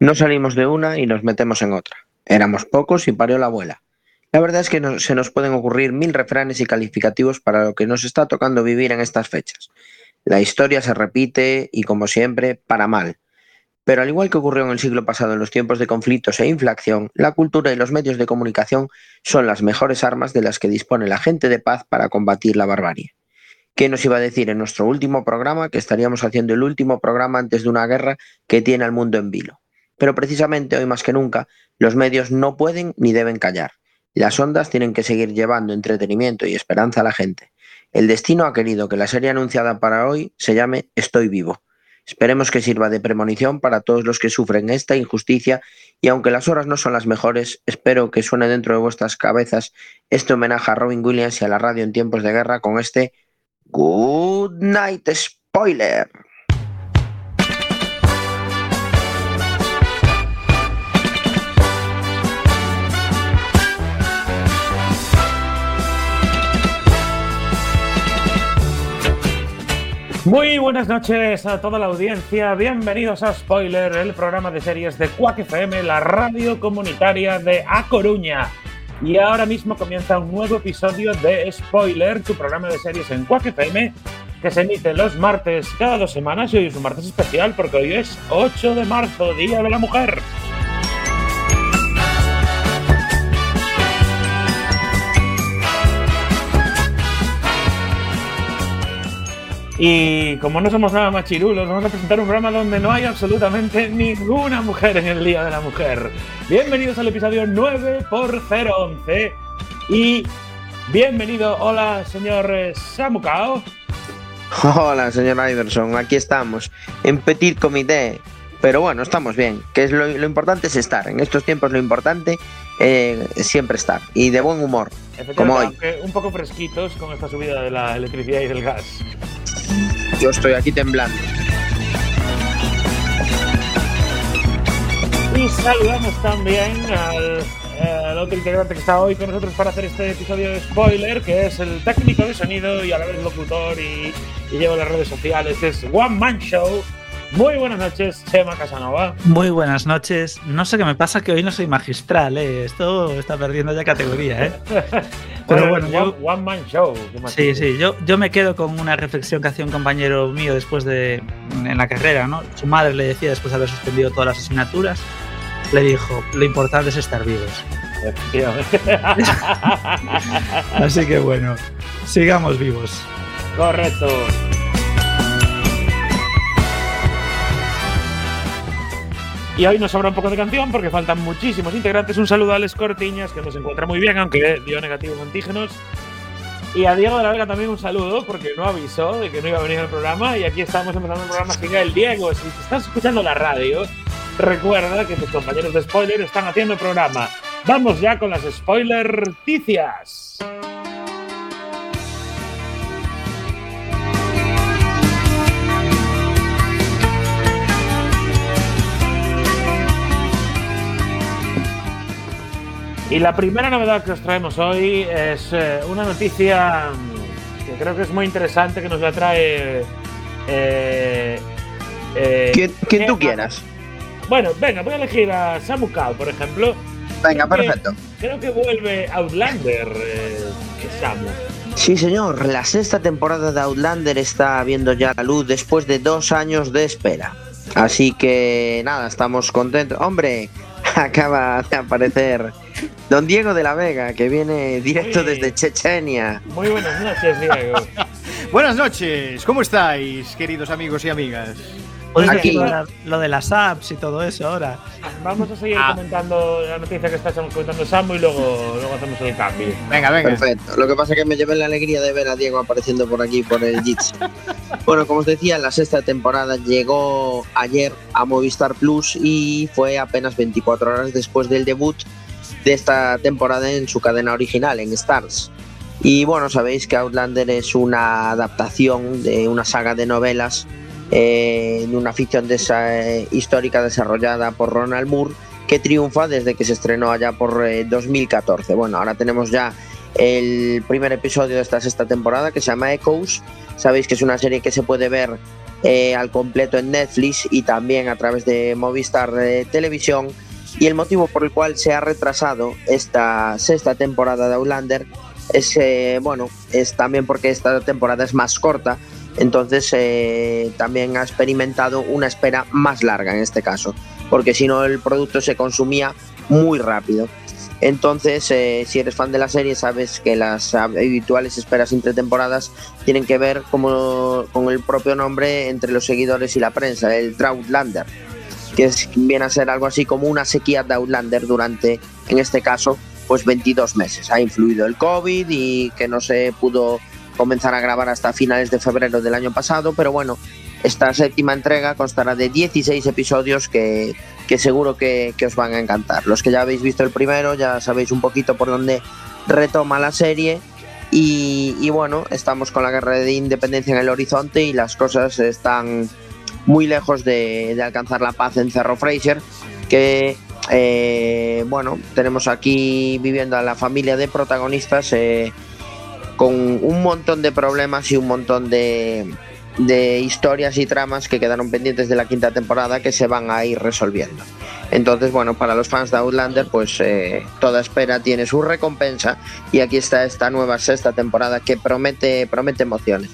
No salimos de una y nos metemos en otra. Éramos pocos y parió la abuela. La verdad es que se nos pueden ocurrir mil refranes y calificativos para lo que nos está tocando vivir en estas fechas. La historia se repite y, como siempre, para mal. Pero al igual que ocurrió en el siglo pasado en los tiempos de conflictos e inflación, la cultura y los medios de comunicación son las mejores armas de las que dispone la gente de paz para combatir la barbarie. ¿Qué nos iba a decir en nuestro último programa que estaríamos haciendo el último programa antes de una guerra que tiene al mundo en vilo? Pero precisamente hoy más que nunca, los medios no pueden ni deben callar. Las ondas tienen que seguir llevando entretenimiento y esperanza a la gente. El destino ha querido que la serie anunciada para hoy se llame Estoy vivo Esperemos que sirva de premonición para todos los que sufren esta injusticia y aunque las horas no son las mejores, espero que suene dentro de vuestras cabezas este homenaje a Robin Williams y a la radio en tiempos de guerra con este Good Night Spoiler. Muy buenas noches a toda la audiencia, bienvenidos a Spoiler, el programa de series de Quack FM, la radio comunitaria de A Coruña. Y ahora mismo comienza un nuevo episodio de Spoiler, tu programa de series en Quack FM, que se emite los martes cada dos semanas y hoy es un martes especial porque hoy es 8 de marzo, Día de la Mujer. Y como no somos nada machirulos, vamos a presentar un programa donde no hay absolutamente ninguna mujer en el Día de la Mujer. Bienvenidos al episodio 9 por 011 y bienvenido, hola señor Samucao. Hola señor Iverson, aquí estamos en Petit Comité. Pero bueno, estamos bien, que es lo, importante es estar. En estos tiempos lo importante eh, siempre estar y de buen humor, como hoy. Un poco fresquitos con esta subida de la electricidad y del gas. Yo estoy aquí temblando. Y saludamos también al, otro integrante que está hoy con nosotros para hacer este episodio de spoiler, que es el técnico de sonido y a la vez locutor y, y lleva las redes sociales, es One Man Show. Muy buenas noches, Chema Casanova. Muy buenas noches. No sé qué me pasa que hoy no soy magistral, ¿eh? Esto está perdiendo ya categoría, ¿eh? Pero bueno, yo, one, man show. Sí, sí, yo, yo me quedo con una reflexión que hacía un compañero mío después de en la carrera, ¿no? Su madre le decía después de haber suspendido todas las asignaturas, le dijo, lo importante es estar vivos. Así que bueno, sigamos vivos. Correcto. Y hoy nos sobra un poco de canción porque faltan muchísimos integrantes. Un saludo a Alex Cortiñas, que nos encuentra muy bien, aunque dio negativos antígenos. Y a Diego de la Vega también un saludo, porque no avisó de que no iba a venir al programa. Y aquí estamos empezando el programa sin el Diego. Si estás escuchando la radio, recuerda que tus compañeros de spoiler están haciendo el programa. Vamos ya con las spoiler Y la primera novedad que os traemos hoy es eh, una noticia que creo que es muy interesante, que nos la trae... Eh, eh ¿Quién, tú quieras? Bueno, venga, voy a elegir a Samu Kao, por ejemplo. Venga, perfecto. creo que vuelve Outlander, eh, Samu. Sí, señor, la sexta temporada de Outlander está viendo ya la luz después de dos años de espera. Así que nada, estamos contentos. Hombre, acaba de aparecer don Diego de la Vega, que viene directo desde Chechenia. Muy buenas noches, Diego. buenas noches, ¿cómo estáis, queridos amigos y amigas? Pues aquí lo de las apps y todo eso ahora. Vamos a seguir ah. comentando la noticia que estamos comentando Samu y luego, luego hacemos el cambio. Venga, venga. Perfecto. Lo que pasa es que me llevé la alegría de ver a Diego apareciendo por aquí por el Jits. bueno, como os decía, la sexta temporada llegó ayer a Movistar Plus y fue apenas 24 horas después del debut de esta temporada en su cadena original, en Stars. Y bueno, sabéis que Outlander es una adaptación de una saga de novelas eh, de una ficción eh, histórica desarrollada por Ronald Moore que triunfa desde que se estrenó allá por 2014. Eh, bueno, ahora tenemos ya el primer episodio de esta sexta temporada que se llama Echoes. Sabéis que es una serie que se puede ver al completo en Netflix y también a través de Movistar Televisión. Y el motivo por el cual se ha retrasado esta sexta temporada de Outlander es, eh, bueno, es también porque esta temporada es más corta, entonces eh, también ha experimentado una espera más larga en este caso, porque si no el producto se consumía muy rápido. Entonces, eh, si eres fan de la serie, sabes que las habituales esperas entre temporadas tienen que ver como, con el propio nombre entre los seguidores y la prensa, el Troutlander, que es, viene a ser algo así como una sequía de Outlander durante, en este caso, pues 22 meses. Ha influido el COVID y que no se pudo comenzar a grabar hasta finales de febrero del año pasado, pero bueno, esta séptima entrega constará de 16 episodios que, que seguro que, que, os van a encantar. Los que ya habéis visto el primero ya sabéis un poquito por dónde retoma la serie y, y bueno, estamos con la guerra de independencia en el horizonte y las cosas están muy lejos de, alcanzar la paz en Cerro Fraser, que eh, bueno, tenemos aquí viviendo a la familia de protagonistas eh, con un montón de problemas y un montón de, de, historias y tramas que quedaron pendientes de la quinta temporada que se van a ir resolviendo. Entonces, bueno, para los fans de Outlander, pues eh, toda espera tiene su recompensa y aquí está esta nueva sexta temporada que promete, promete emociones.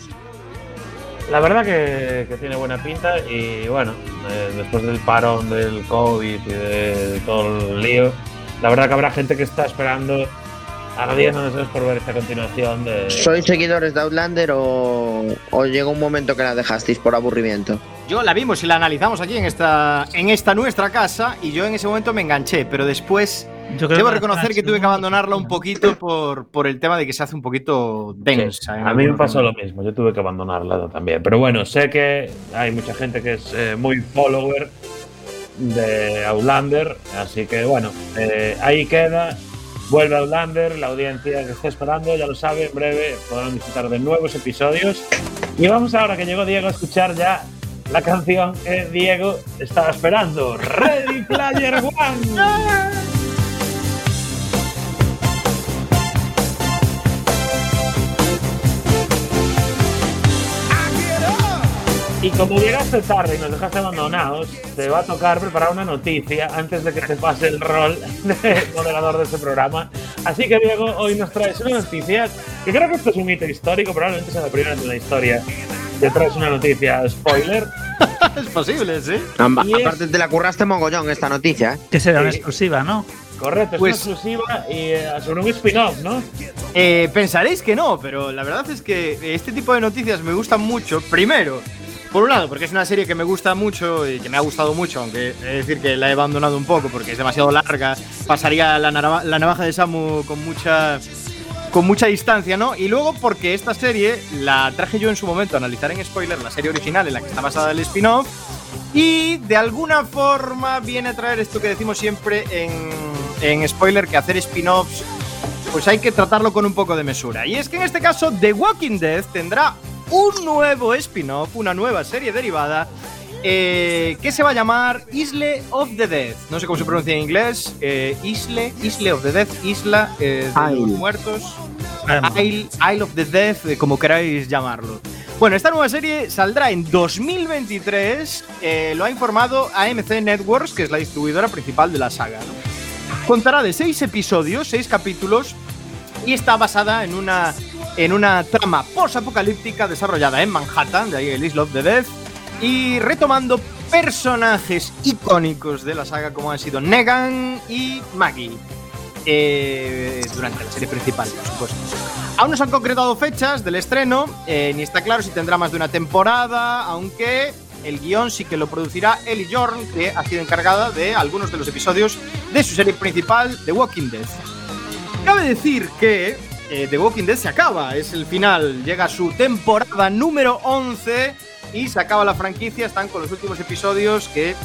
La verdad que, que, tiene buena pinta y bueno, eh, después del parón del COVID y de, de, todo el lío, la verdad que habrá gente que está esperando ardiéndonos por ver esta continuación de... ¿Sois seguidores de Outlander o, o llegó un momento que la dejasteis por aburrimiento? Yo la vimos y la analizamos aquí en esta, en esta nuestra casa y yo en ese momento me enganché, pero después yo Debo reconocer que tuve que abandonarla un poquito por, por, el tema de que se hace un poquito densa. Sí, a mí me pasó lo mismo, yo tuve que abandonarla también. Pero bueno, sé que hay mucha gente que es eh, muy follower de Outlander, así que bueno, eh, ahí queda. Vuelve Outlander, la audiencia que está esperando, ya lo sabe, en breve podrán disfrutar de nuevos episodios. Y vamos ahora que llegó Diego a escuchar ya la canción que Diego estaba esperando, Ready Player One. Y como llegaste tarde y nos dejaste abandonados, te va a tocar preparar una noticia antes de que te pase el rol de moderador de este programa. Así que, Diego, hoy nos traes una noticia que creo que esto es un hito histórico, probablemente sea la primera en la historia. Te traes una noticia spoiler. es posible, sí. Y Aparte, es... te la curraste mogollón esta noticia. ¿eh? Que será una exclusiva, ¿no? Correcto, es pues, una exclusiva y eh, sobre un spin-off, ¿no? Eh, pensaréis que no, pero la verdad es que este tipo de noticias me gustan mucho. Primero, por un lado, porque es una serie que me gusta mucho y que me ha gustado mucho, aunque es decir que la he abandonado un poco porque es demasiado larga, pasaría la, navaja, de Samu con mucha con mucha distancia, ¿no? Y luego porque esta serie la traje yo en su momento a analizar en spoiler, la serie original en la que está basada el spin-off, y de alguna forma viene a traer esto que decimos siempre en, en spoiler, que hacer spin-offs pues hay que tratarlo con un poco de mesura. Y es que en este caso The Walking Dead tendrá un nuevo spin-off, una nueva serie derivada eh, que se va a llamar Isle of the Dead. No sé cómo se pronuncia en inglés. Eh, Isle, Isle of the Dead, Isla eh, de Isle. los Muertos. Isle, Isle, of the Dead, como queráis llamarlo. Bueno, esta nueva serie saldrá en 2023. Eh, lo ha informado AMC Networks, que es la distribuidora principal de la saga. ¿no? Contará de seis episodios, seis capítulos, y está basada en una en una trama post-apocalíptica desarrollada en Manhattan, de ahí el Isle of the Death, y retomando personajes icónicos de la saga como han sido Negan y Maggie. Eh, durante la serie principal, por supuesto. Aún no se han concretado fechas del estreno, eh, ni está claro si tendrá más de una temporada, aunque el guion sí que lo producirá Ellie Jorn, que ha sido encargada de algunos de los episodios de su serie principal, The Walking Dead. Cabe decir que eh, The Walking Dead se acaba, es el final, llega su temporada número 11 y se acaba la franquicia, están con los últimos episodios que,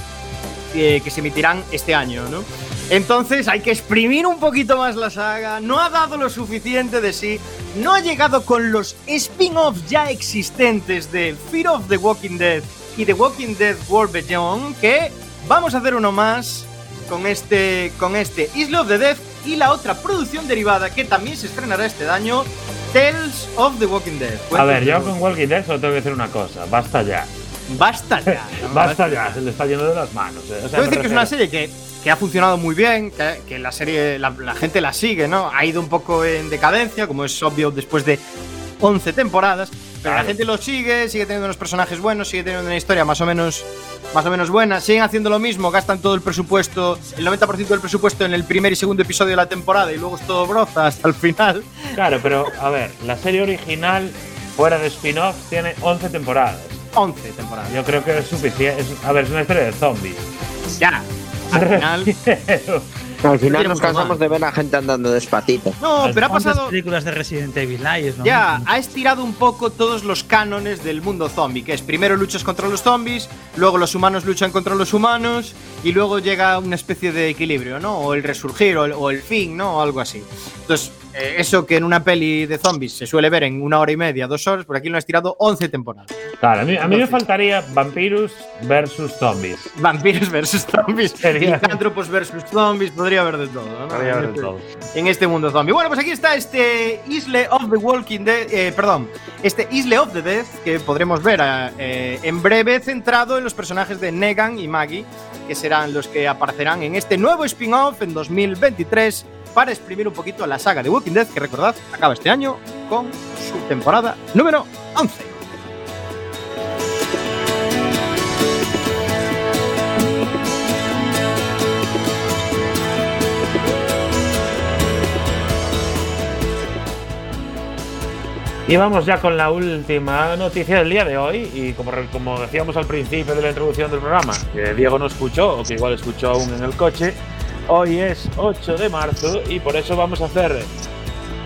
que, que se emitirán este año, ¿no? Entonces hay que exprimir un poquito más la saga, no ha dado lo suficiente de sí, no ha llegado con los spin-offs ya existentes de Fear of the Walking Dead y The Walking Dead World Beyond, que vamos a hacer uno más con este, con este Isle of the Death y la otra producción derivada que también se estrenará este año, Tales of the Walking Dead. A ver, yo con Walking Dead solo tengo que decir una cosa, basta ya. basta ya. ¿no? Basta ya, se le está yendo de las manos. eh. O sea, decir que es una serie que, que ha funcionado muy bien, que, que la serie, la, la gente la sigue, ¿no? Ha ido un poco en decadencia, como es obvio después de 11 temporadas, pero la gente lo sigue, sigue teniendo unos personajes buenos, sigue teniendo una historia más o menos más o menos buena, siguen haciendo lo mismo, gastan todo el presupuesto, el 90% del presupuesto en el primer y segundo episodio de la temporada y luego es todo broza hasta el final. Claro, pero a ver, la serie original, fuera de spin-off, tiene 11 temporadas. 11 temporadas. Yo creo que es suficiente. a ver, es una historia de zombies. Ya. Al final. Al final tiene nos cansamos de ver a gente andando despacito. No, pero ha ¿Cuántas pasado. películas de Resident Evil lo Ya, ha estirado un poco todos los cánones del mundo zombie, que es primero luchas contra los zombies, luego los humanos luchan contra los humanos y luego llega una especie de equilibrio, ¿no? O el resurgir o el, o el fin, ¿no? O algo así. Entonces, eh, eso que en una peli de zombies se suele ver en una hora y media, dos horas, por aquí lo han estirado 11 temporadas. Claro, a mí, a mí me faltaría Vampirus versus Zombies. Vampiros versus zombies, Sería- licántropos versus zombies, podría haber de todo, ¿no? Podría haber de En este- todo. en este mundo zombie. Bueno, pues aquí está este Isle of the Walking Dead, eh, perdón, este Isle of the Dead que podremos ver eh, en breve centrado en los personajes de Negan y Maggie, que serán los que aparecerán en este nuevo spin-off en 2023 para exprimir un poquito la saga de Walking Dead, que recordad, acaba este año con su temporada número 11. Y vamos ya con la última noticia del día de hoy. Y como, como decíamos al principio de la introducción del programa, que Diego no escuchó, o que igual escuchó aún en el coche, hoy es 8 de marzo y por eso vamos a hacer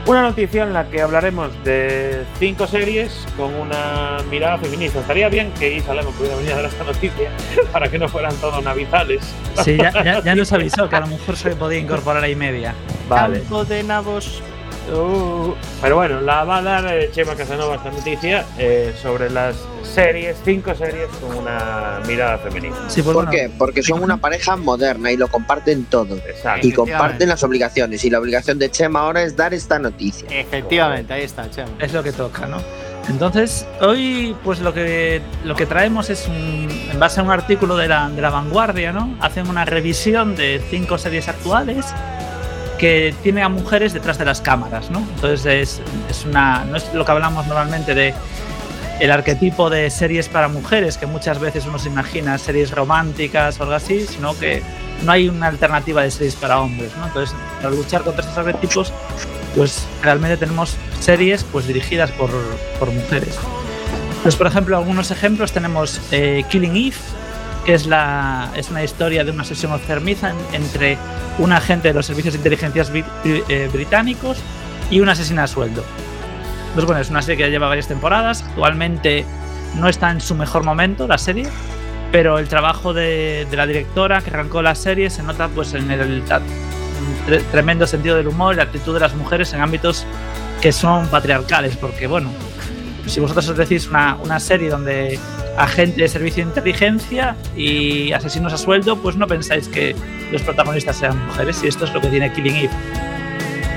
una noticia en la que hablaremos de cinco series con una mirada feminista. Estaría bien que Isa Lemo pudiera venir a dar esta noticia para que no fueran todos navizales. Sí, ya, ya- ya nos avisó que a lo mejor se podía incorporar ahí media. Campo de nabos. Uh, pero bueno, la va a dar eh, Chema Casanova esta noticia eh, sobre las series, cinco series con una mirada femenina. Sí, pues ¿Por bueno, qué? Porque son una pareja moderna y lo comparten todo. Exacto. Y comparten las obligaciones. Y la obligación de Chema ahora es dar esta noticia. Efectivamente, ahí está, Chema. es lo que toca, ¿no? Entonces, hoy pues lo que, lo que traemos es un, en base a un artículo de la, de la vanguardia, ¿no? Hacen una revisión de cinco series actuales que tienen a mujeres detrás de las cámaras, ¿no? Entonces es, es una, no es lo que hablamos normalmente de el arquetipo de series para mujeres, que muchas veces uno se imagina series románticas o algo así, sino que no hay una alternativa de series para hombres, ¿no? Entonces, para luchar contra estos arquetipos, pues realmente tenemos series pues dirigidas por, por mujeres. Pues por ejemplo, algunos ejemplos tenemos eh, Killing Eve, que es, la, es una historia de una sesión enfermiza en- entre un agente de los servicios de inteligencia bri- eh, británicos y una asesina a sueldo. Pues bueno, es una serie que ya lleva varias temporadas, actualmente no está en su mejor momento la serie, pero el trabajo de, de la directora que arrancó la serie se nota pues en el ta- tre- tremendo sentido del humor y la actitud de las mujeres en ámbitos que son patriarcales, porque bueno, si vosotros os decís una, una serie donde agente de servicio de inteligencia y asesinos a sueldo, pues no pensáis que los protagonistas sean mujeres, y esto es lo que tiene Killing Eve.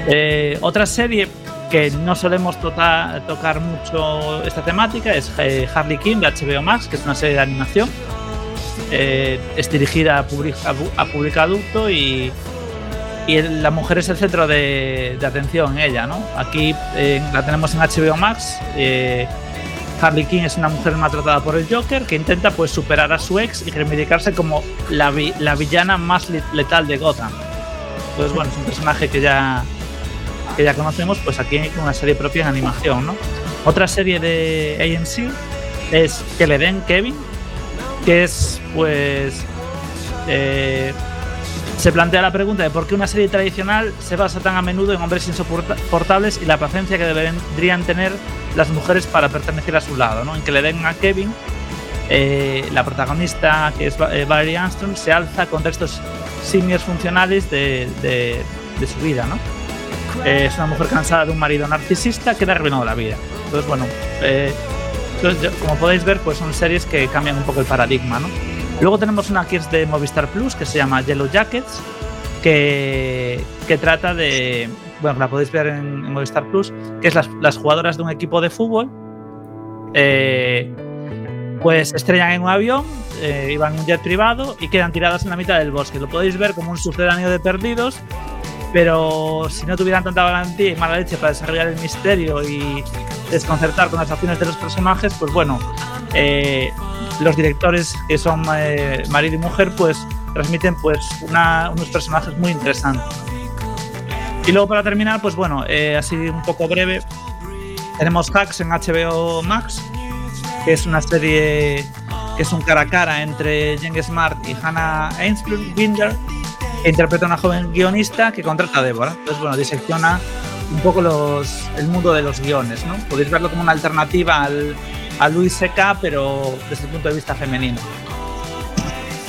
Eh, otra serie que no solemos tota- tocar mucho esta temática es eh, Harley Quinn de HBO Max, que es una serie de animación. Eh, es dirigida a público, a público adulto y, y la mujer es el centro de, de atención en ella. ¿no? Aquí eh, la tenemos en HBO Max. Harley Quinn es una mujer maltratada por el Joker que intenta pues superar a su ex y reivindicarse como la, la villana más le- letal de Gotham. Entonces, bueno, es un personaje que ya, que ya conocemos, pues aquí hay una serie propia en animación, ¿no? Otra serie de AMC es Que le den Kevin, que es, pues, eh, se plantea la pregunta de por qué una serie tradicional se basa tan a menudo en hombres insoportables y la paciencia que deberían tener las mujeres para pertenecer a su lado, ¿no? En que le den a Kevin, eh, la protagonista, que es eh, Valerie Armstrong, se alza contra estos simios funcionales de, de- su vida, ¿no? Eh, es una mujer cansada de un marido narcisista que le ha arruinado la vida. Entonces, bueno, entonces, como podéis ver, pues son series que cambian un poco el paradigma, ¿no? Luego tenemos una que de Movistar Plus, que se llama Yellow Jackets, que, trata de. Bueno, la podéis ver en, Movistar Plus, que es las, las jugadoras de un equipo de fútbol. eh, pues estrellan en un avión, eh, iban en un jet privado y quedan tiradas en la mitad del bosque. Lo podéis ver como un sucedáneo de perdidos, pero si no tuvieran tanta valentía y mala leche para desarrollar el misterio y desconcertar con las acciones de los personajes, pues bueno, eh, los directores que son eh, marido y mujer, pues transmiten pues una, unos personajes muy interesantes. Y luego para terminar, pues bueno, eh, así un poco breve, tenemos Hacks en HBO Max, que es una serie que es un cara a cara entre Jen Smart y Hannah Ainsbinder, que interpreta a una joven guionista que contrata a Débora. Entonces, bueno, disecciona un poco los, el mundo de los guiones, ¿no? Podéis verlo como una alternativa al, a Luis C.K., pero desde el punto de vista femenino.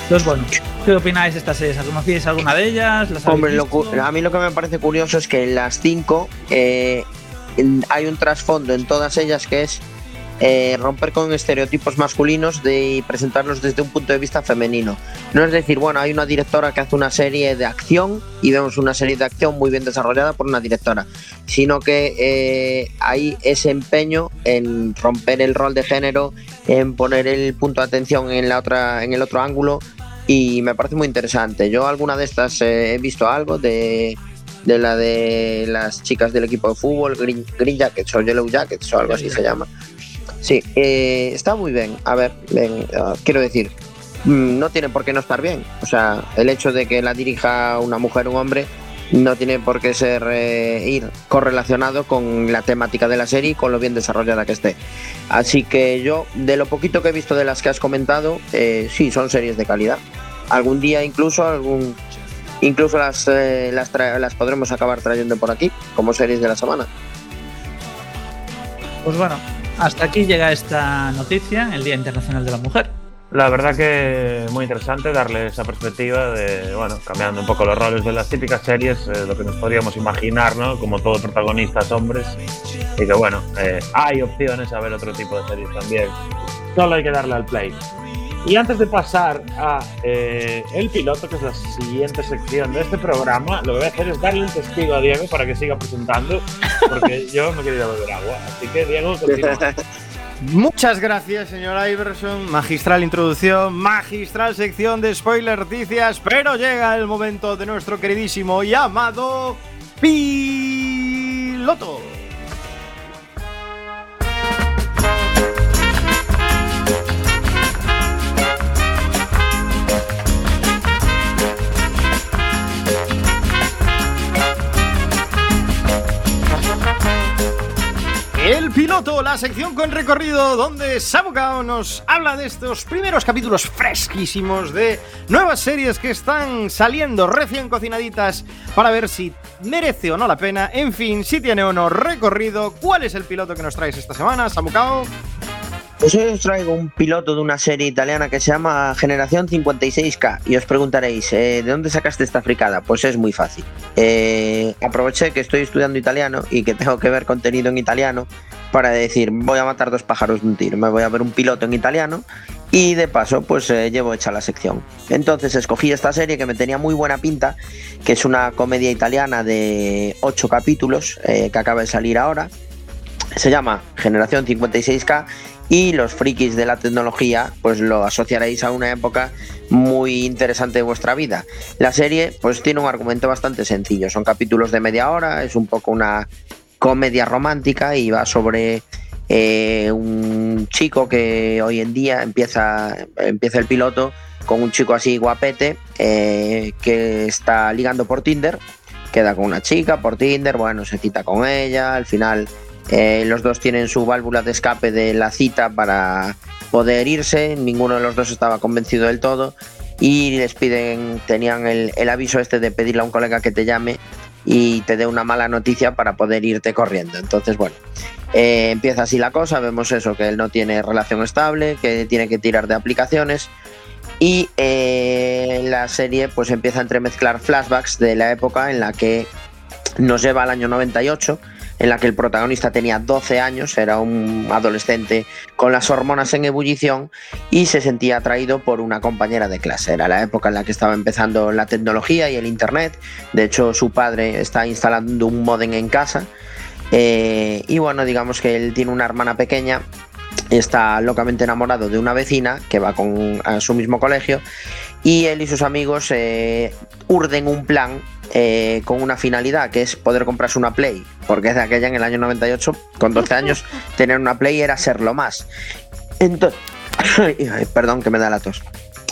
Entonces, bueno, ¿qué opináis de estas series? ¿Conocíais alguna de ellas? ¿Las Hombre, lo a mí lo que me parece curioso es que en las cinco eh, hay un trasfondo en todas ellas que es eh, romper con estereotipos masculinos de, y presentarlos desde un punto de vista femenino. No es decir, bueno, hay una directora que hace una serie de acción y vemos una serie de acción muy bien desarrollada por una directora, sino que eh, hay ese empeño en romper el rol de género, en poner el punto de atención en, la otra, en el otro ángulo y me parece muy interesante. Yo alguna de estas eh, he visto algo de, de la de las chicas del equipo de fútbol, Green, Green Jackets o Yellow Jackets o algo así se llama. Sí, eh, está muy bien. A ver, uh, quiero decir, mm, no tiene por qué no estar bien. O sea, el hecho de que la dirija una mujer o un hombre no tiene por qué ser eh, ir correlacionado con la temática de la serie y con lo bien desarrollada que esté. Así que yo, de lo poquito que he visto de las que has comentado, eh, sí, son series de calidad. Algún día incluso algún incluso las, las, las podremos acabar trayendo por aquí como series de la semana. Pues bueno, hasta aquí llega esta noticia, el Día Internacional de la Mujer. La verdad que muy interesante darle esa perspectiva de, bueno, cambiando un poco los roles de las típicas series, eh, lo que nos podríamos imaginar, ¿no? Como todos protagonistas hombres. Y que, bueno, eh, hay opciones a ver otro tipo de series también. Solo hay que darle al play. Y antes de pasar a eh, el piloto, que es la siguiente sección de este programa, lo que voy a hacer es darle el testigo a Diego para que siga presentando, porque yo me ir a beber agua. Así que, Diego, continúa. Muchas gracias, señor Iverson. Magistral introducción, magistral sección de spoiler noticias, pero llega el momento de nuestro queridísimo y amado piloto. Piloto, la sección con recorrido donde Sabucao nos habla de estos primeros capítulos fresquísimos de nuevas series que están saliendo recién cocinaditas para ver si merece o no la pena. En fin, si tiene o no recorrido. ¿Cuál es el piloto que nos traes esta semana, Sabucao? Pues hoy os traigo un piloto de una serie italiana que se llama Generación 56K y os preguntaréis, eh, ¿de dónde sacaste esta fricada? Pues es muy fácil. Eh, aproveché que estoy estudiando italiano y que tengo que ver contenido en italiano para decir, voy a matar dos pájaros de un tiro, me voy a ver un piloto en italiano y de paso pues eh, llevo hecha la sección. Entonces escogí esta serie que me tenía muy buena pinta, que es una comedia italiana de 8 capítulos que acaba de salir ahora. Se llama Generación 56K y los frikis de la tecnología pues lo asociaréis a una época muy interesante de vuestra vida. La serie pues tiene un argumento bastante sencillo, son capítulos de media hora, es un poco una comedia romántica y va sobre eh, un chico que hoy en día empieza, empieza el piloto con un chico así guapete eh, que está ligando por Tinder, queda con una chica por Tinder, bueno, se cita con ella, al final eh, los dos tienen su válvula de escape de la cita para poder irse. Ninguno de los dos estaba convencido del todo. Y les piden, tenían el, aviso este de pedirle a un colega que te llame y te dé una mala noticia para poder irte corriendo. Entonces, bueno, eh, empieza así la cosa. Vemos eso, que él no tiene relación estable, que tiene que tirar de aplicaciones. Y eh, la serie pues empieza a entremezclar flashbacks de la época en la que nos lleva al año 98 en la que el protagonista tenía 12 años, era un adolescente con las hormonas en ebullición y se sentía atraído por una compañera de clase. Era la época en la que estaba empezando la tecnología y el Internet. De hecho, su padre está instalando un modem en casa. Eh, y bueno, digamos que él tiene una hermana pequeña está locamente enamorado de una vecina que va con, a su mismo colegio y él y sus amigos eh, urden un plan eh, con una finalidad que es poder comprarse una Play, porque de aquella en el año 98, con 12 años, tener una Play era ser lo más. Entonces, perdón que me da la tos.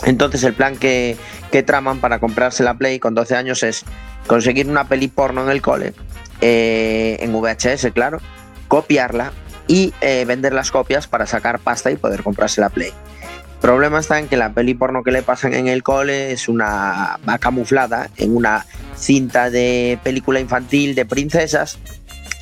Entonces el plan que, que, traman para comprarse la Play con 12 años es conseguir una peli porno en el cole, eh, en VHS, claro, copiarla y eh, vender las copias para sacar pasta y poder comprarse la Play. Problema está en que la peli porno que le pasan en el cole es una va camuflada en una cinta de película infantil de princesas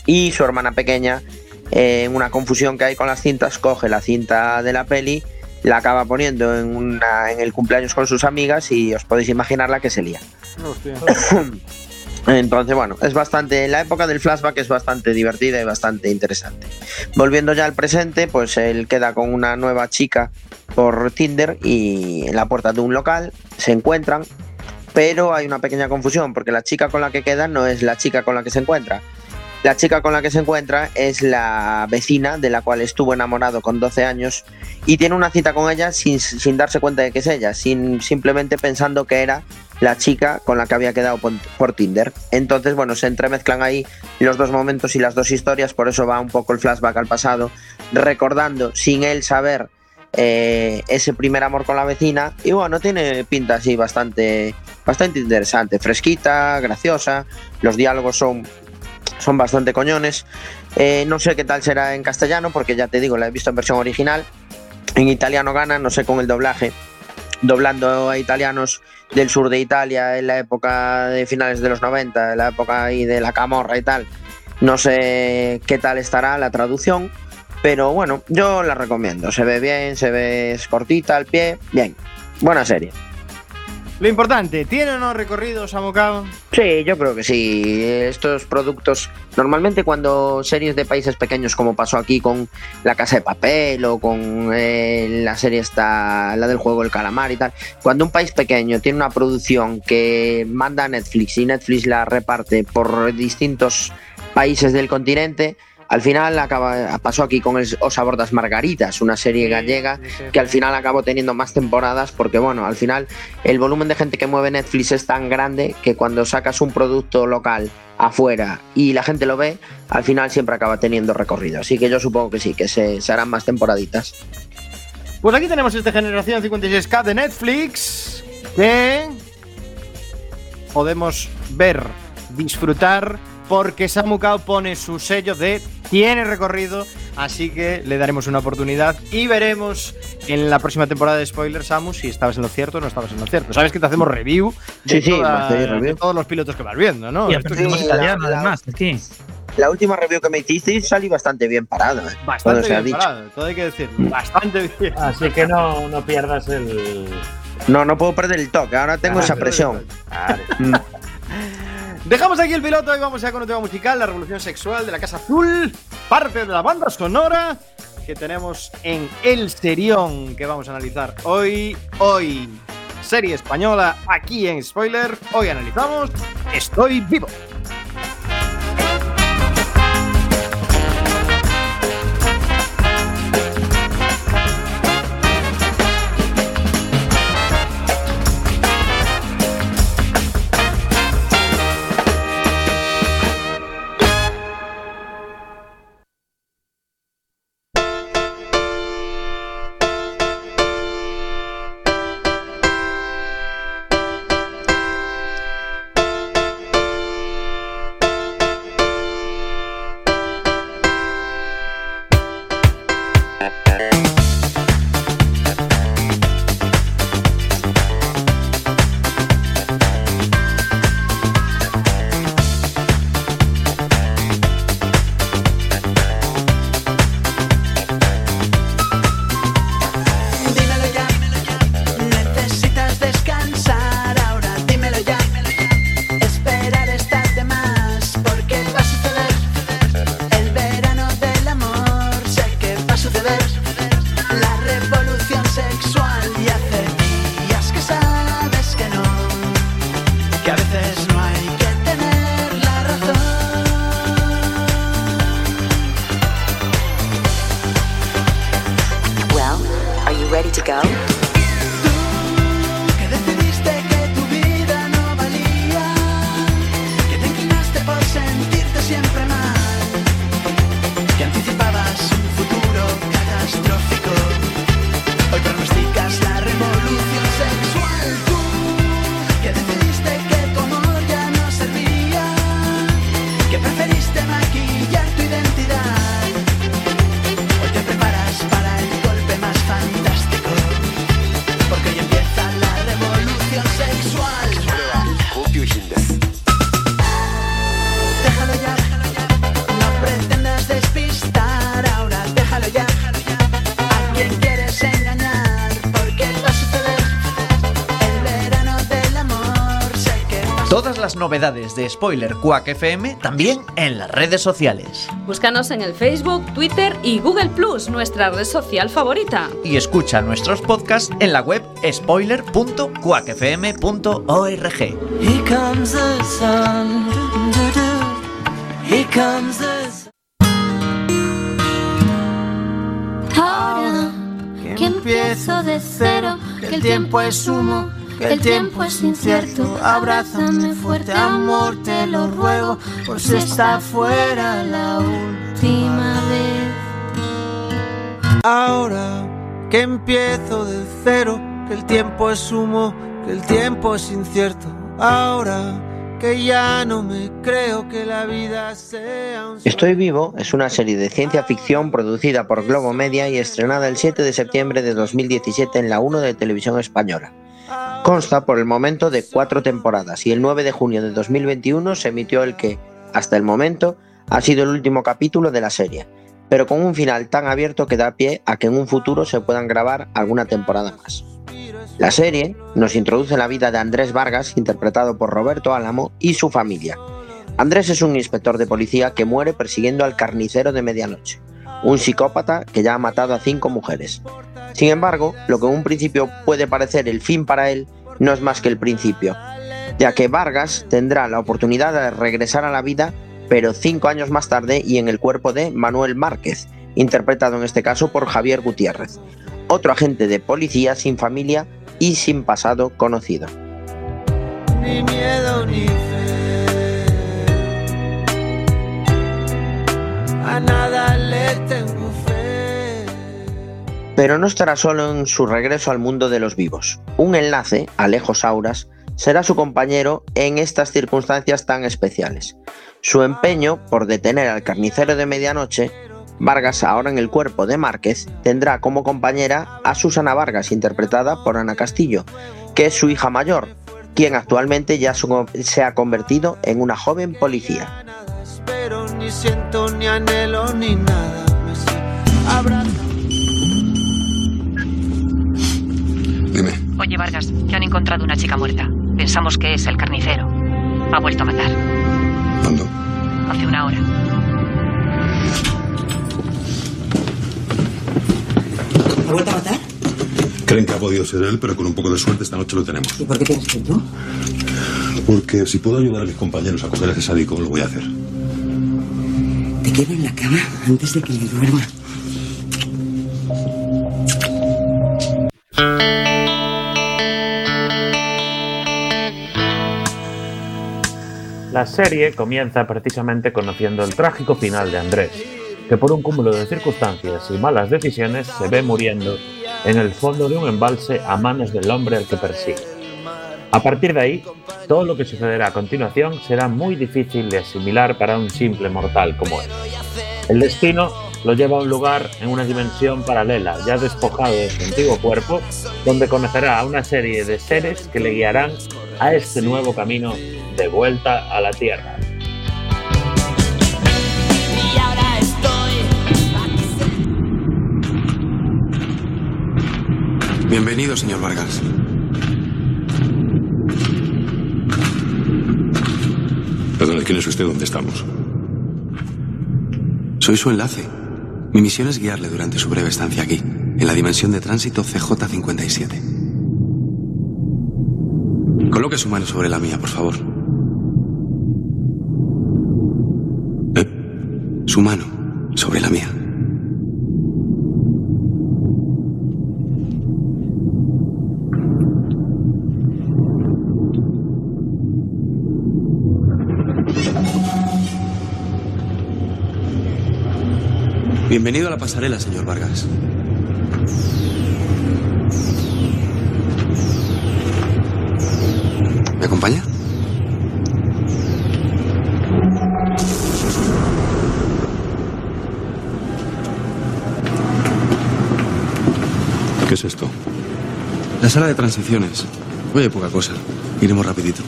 y su hermana pequeña eh, en una confusión que hay con las cintas coge la cinta de la peli la acaba poniendo en, una, en el cumpleaños con sus amigas y os podéis imaginar la que se lía. Entonces, bueno, es bastante. La época del flashback es bastante divertida y bastante interesante. Volviendo ya al presente, pues él queda con una nueva chica por Tinder y en la puerta de un local se encuentran, pero hay una pequeña confusión porque la chica con la que queda no es la chica con la que se encuentra. La chica con la que se encuentra es la vecina de la cual estuvo enamorado con 12 años y tiene una cita con ella sin, sin darse cuenta de que es ella, sin, simplemente pensando que era la chica con la que había quedado por, Tinder. Entonces, bueno, se entremezclan ahí los dos momentos y las dos historias, por eso va un poco el flashback al pasado, recordando sin él saber eh, ese primer amor con la vecina. Y bueno, tiene pinta así bastante, bastante interesante, fresquita, graciosa, los diálogos son son bastante coñones. Eh, no sé qué tal será en castellano, porque ya te digo, la he visto en versión original. En italiano gana, no sé con el doblaje. Doblando a italianos del sur de Italia en la época de finales de los 90, en la época ahí de la camorra y tal. No sé qué tal estará la traducción, pero bueno, yo la recomiendo. Se ve bien, se ve cortita al pie, bien. Buena serie. Lo importante, ¿tiene o no recorrido Samocao? Sí, yo creo que sí. Estos productos, normalmente cuando series de países pequeños, como pasó aquí con La Casa de Papel o con eh, la serie esta, la del juego El Calamar y tal, cuando un país pequeño tiene una producción que manda a Netflix y Netflix la reparte por distintos países del continente, al final acaba, pasó aquí con el Os abordas Margaritas, una serie gallega que al final acabó teniendo más temporadas porque bueno, al final el volumen de gente que mueve Netflix es tan grande que cuando sacas un producto local afuera y la gente lo ve, al final siempre acaba teniendo recorrido. Así que yo supongo que sí, que se, se harán más temporaditas. Pues aquí tenemos esta generación 56K de Netflix que podemos ver, disfrutar porque Samukao pone su sello de tiene recorrido, así que le daremos una oportunidad y veremos en la próxima temporada de Spoiler Samu si estabas en lo cierto o no estabas en lo cierto. Sabes que te hacemos review de, sí, de todos los pilotos que vas viendo, ¿no? Y aprendemos italiano además aquí. La última review que me hiciste salí bastante bien parado. ¿eh? Bastante bien parado, todo hay que decir. Bastante bien. Así que no, no pierdas el. No, no puedo perder el toque. Ahora tengo esa presión. Mm. Dejamos aquí el piloto y vamos ya con un tema musical, La Revolución Sexual de la Casa Azul, parte de la banda sonora que tenemos en El Serión que vamos a analizar hoy. Hoy, serie española aquí en Spoiler. Hoy analizamos Estoy vivo. De Spoiler Quack FM también en las redes sociales. Búscanos en el Facebook, Twitter y Google Plus, nuestra red social favorita. Y escucha nuestros podcasts en la web spoiler.quackfm.org. Ahora que empiezo de cero, que el tiempo es humo, que el tiempo es incierto. Abrázame fuerte, amor, te lo ruego, por si está fuera la última vez. Ahora que empiezo de cero, que el tiempo es humo, que el tiempo es incierto. Ahora que ya no me creo que la vida sea un Estoy vivo es una serie de ciencia ficción producida por Globo Media y estrenada el 7 de septiembre de 2017 en la 1 de Televisión Española. Consta por el momento de cuatro temporadas y el 9 de junio de 2021 se emitió el que, hasta el momento, ha sido el último capítulo de la serie, pero con un final tan abierto que da pie a que en un futuro se puedan grabar alguna temporada más. La serie nos introduce la vida de Andrés Vargas, interpretado por Roberto Álamo, y su familia. Andrés es un inspector de policía que muere persiguiendo al carnicero de medianoche, un psicópata que ya ha matado a cinco mujeres. Sin embargo, lo que en un principio puede parecer el fin para él no es más que el principio, ya que Vargas tendrá la oportunidad de regresar a la vida, pero cinco años más tarde y en el cuerpo de Manuel Márquez, interpretado en este caso por Javier Gutiérrez, otro agente de policía sin familia y sin pasado conocido. Pero no estará solo en su regreso al mundo de los vivos. Un enlace, Alejo Sauras, será su compañero en estas circunstancias tan especiales. Su empeño por detener al carnicero de medianoche, Vargas ahora en el cuerpo de Márquez, tendrá como compañera a Susana Vargas, interpretada por Ana Castillo, que es su hija mayor, quien actualmente ya se ha convertido en una joven policía. Espero, ni siento, ni anhelo, ni nada. Me sé. Dime, Oye, Vargas, que han encontrado una chica muerta. Pensamos que es el carnicero. Ha vuelto a matar. ¿cuándo? Hace una hora. ¿Ha vuelto a matar? Creen que ha podido ser él, pero con un poco de suerte esta noche lo tenemos. ¿Y por qué tienes que ir tú? Porque si puedo ayudar a mis compañeros a coger a ese sádico, lo voy a hacer. Te quedo en la cama antes de que me duerma. La serie comienza precisamente conociendo el trágico final de Andrés, que por un cúmulo de circunstancias y malas decisiones se ve muriendo en el fondo de un embalse a manos del hombre al que persigue. A partir de ahí, todo lo que sucederá a continuación será muy difícil de asimilar para un simple mortal como él. El destino lo lleva a un lugar en una dimensión paralela, ya despojado de su antiguo cuerpo, donde conocerá a una serie de seres que le guiarán a este nuevo camino de vuelta a la Tierra. Y ahora estoy Bienvenido, señor Vargas. Perdone, ¿quién es usted? ¿Dónde estamos? Soy su enlace. Mi misión es guiarle durante su breve estancia aquí, en la dimensión de tránsito CJ57. Coloque su mano sobre la mía, por favor. ¿Eh? Su mano sobre la mía. Bienvenido a la pasarela, señor Vargas. ¿Me acompaña? ¿Qué es esto? La sala de transiciones. Oye, poca cosa. Iremos rapidito.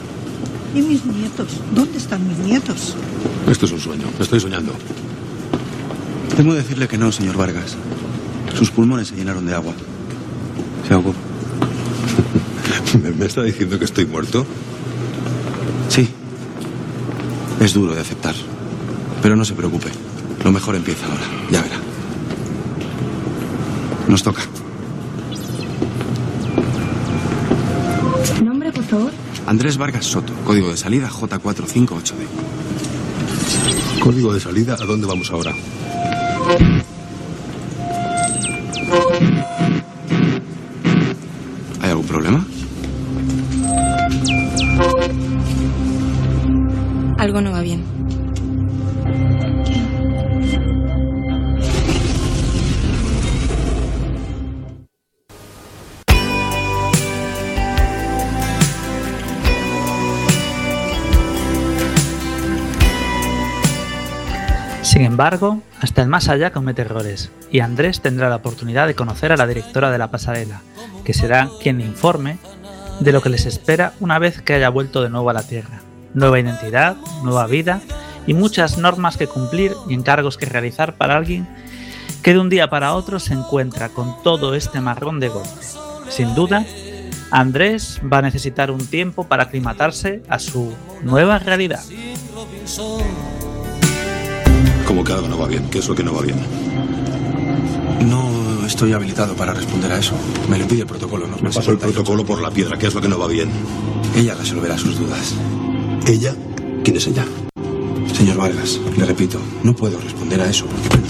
¿Y mis nietos? ¿Dónde están mis nietos? Esto es un sueño. Estoy soñando. Temo decirle que no, señor Vargas. Sus pulmones se llenaron de agua. Se ahogó. ¿Me, me está diciendo que estoy muerto? Sí. Es duro de aceptar. Pero no se preocupe. Lo mejor empieza ahora. Ya verá. Nos toca. ¿Nombre, por favor? Andrés Vargas Soto. Código de salida J458D. Código de salida, ¿a dónde vamos ahora? ¿Hay embargo, hasta el más allá comete errores, y Andrés tendrá la oportunidad de conocer a la directora de la pasarela, que será quien le informe de lo que les espera una vez que haya vuelto de nuevo a la Tierra. Nueva identidad, nueva vida y muchas normas que cumplir y encargos que realizar para alguien que de un día para otro se encuentra con todo este marrón de golpe. Sin duda, Andrés va a necesitar un tiempo para aclimatarse a su nueva realidad. Como que algo no va bien. ¿Qué es lo que no va bien? No estoy habilitado para responder a eso. Me lo pide el protocolo. No Me pasó el protocolo por la piedra. ¿Qué es lo que no va bien? Ella resolverá sus dudas. ¿Ella? ¿Quién es ella? Señor Vargas, le repito, no puedo responder a eso.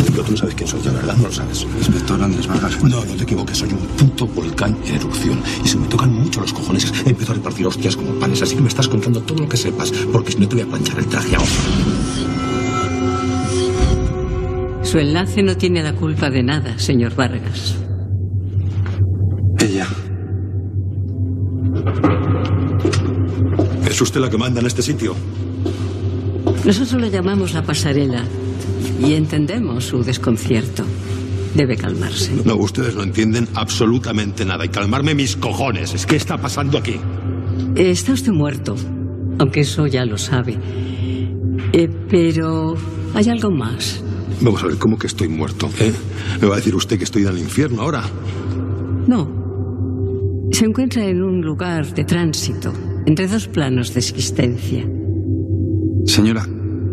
Pero tú no sabes quién soy yo, ¿verdad? No lo sabes. Inspector Andrés Vargas. No, no te equivoques. Soy un puto volcán en erupción. Y se me tocan mucho los cojones. Empiezo a repartir hostias como panes. Así que me estás contando todo lo que sepas. Porque si no te voy a planchar el traje ahora. Su enlace no tiene la culpa de nada, señor Vargas. Ella. ¿Es usted la que manda en este sitio? Nosotros la llamamos la pasarela y entendemos su desconcierto. Debe calmarse. No, ustedes no entienden absolutamente nada. Y calmarme mis cojones. Es que está pasando aquí. Está usted muerto, aunque eso ya lo sabe. Eh, pero hay algo más. Vamos a ver, ¿cómo que estoy muerto? ¿Eh? ¿Me va a decir usted que estoy en el infierno ahora? No. Se encuentra en un lugar de tránsito, entre dos planos de existencia. Señora,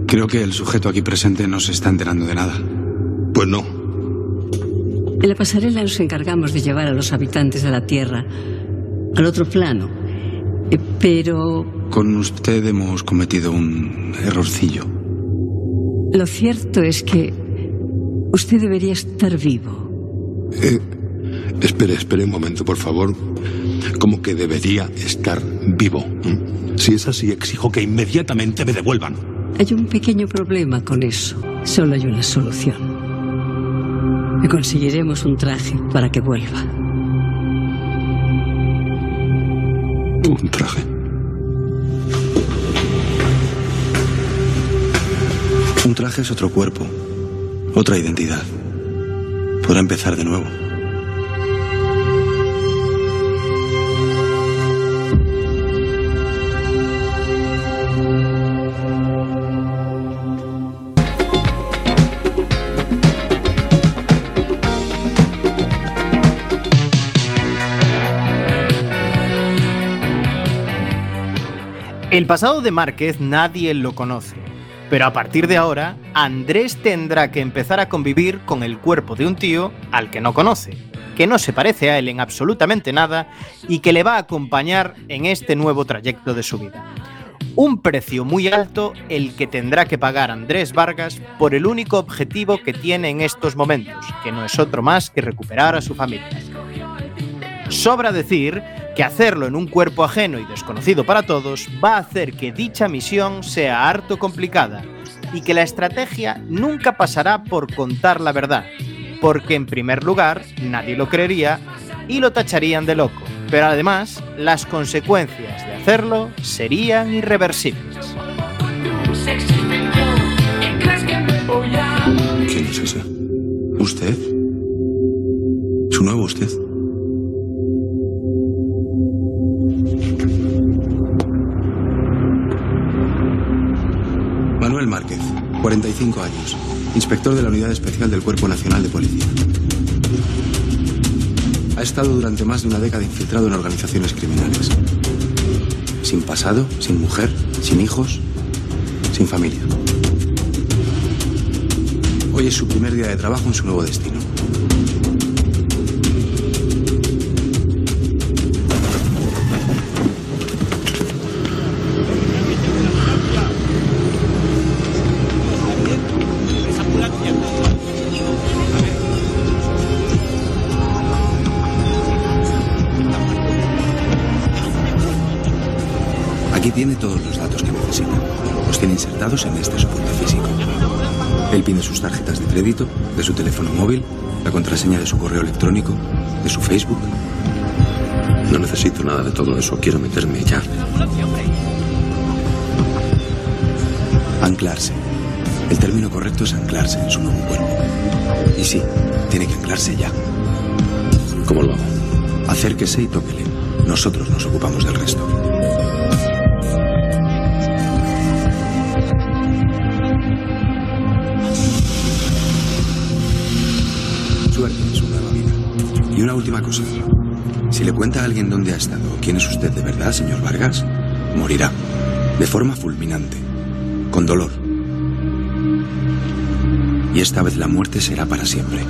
creo que el sujeto aquí presente no se está enterando de nada. Pues no. En la pasarela nos encargamos de llevar a los habitantes de la Tierra al otro plano. Eh, Pero Con usted hemos cometido un errorcillo. Lo cierto es que usted debería estar vivo. Eh, espere, espere un momento, por favor. Como que debería estar vivo. Si es así, exijo que inmediatamente me devuelvan. Hay un pequeño problema con eso. Solo hay una solución. Le conseguiremos un traje para que vuelva. Un traje. Un traje es otro cuerpo, otra identidad. Podrá empezar de nuevo. El pasado de Márquez nadie lo conoce, pero a partir de ahora, Andrés tendrá que empezar a convivir con el cuerpo de un tío al que no conoce, que no se parece a él en absolutamente nada y que le va a acompañar en este nuevo trayecto de su vida. Un precio muy alto el que tendrá que pagar Andrés Vargas por el único objetivo que tiene en estos momentos, que no es otro más que recuperar a su familia. Sobra decir que hacerlo en un cuerpo ajeno y desconocido para todos va a hacer que dicha misión sea harto complicada y que la estrategia nunca pasará por contar la verdad, porque en primer lugar nadie lo creería y lo tacharían de loco, pero además las consecuencias de hacerlo serían irreversibles. ¿Quién es ese? ¿Usted? ¿Su nuevo usted? 45 años, inspector de la Unidad Especial del Cuerpo Nacional de Policía. Ha estado durante más de una década infiltrado en organizaciones criminales. Sin pasado, sin mujer, sin hijos, sin familia. Hoy es su primer día de trabajo en su nuevo destino. Pide sus tarjetas de crédito, de su teléfono móvil, la contraseña de su correo electrónico, de su Facebook. No necesito nada de todo eso. Quiero meterme ya. Anclarse. El término correcto es anclarse en su nuevo cuerpo. Y sí, tiene que anclarse ya. ¿Cómo lo hago? Acérquese y tóquele. Nosotros nos ocupamos del resto. Una última cosa. Si le cuenta a alguien dónde ha estado quién es usted de verdad, señor Vargas, morirá. De forma fulminante. Con dolor. Y esta vez la muerte será para siempre.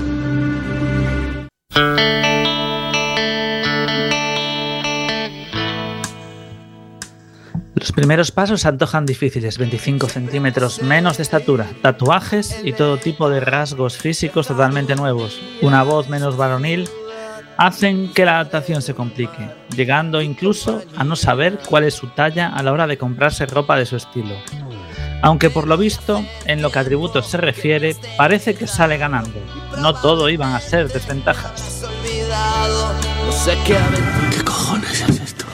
Los primeros pasos antojan difíciles, 25 centímetros menos de estatura, tatuajes y todo tipo de rasgos físicos totalmente nuevos, una voz menos varonil, hacen que la adaptación se complique, llegando incluso a no saber cuál es su talla a la hora de comprarse ropa de su estilo. Aunque por lo visto, en lo que atributos se refiere, parece que sale ganando. No todo iban a ser desventajas. ¿Qué cojones es esto?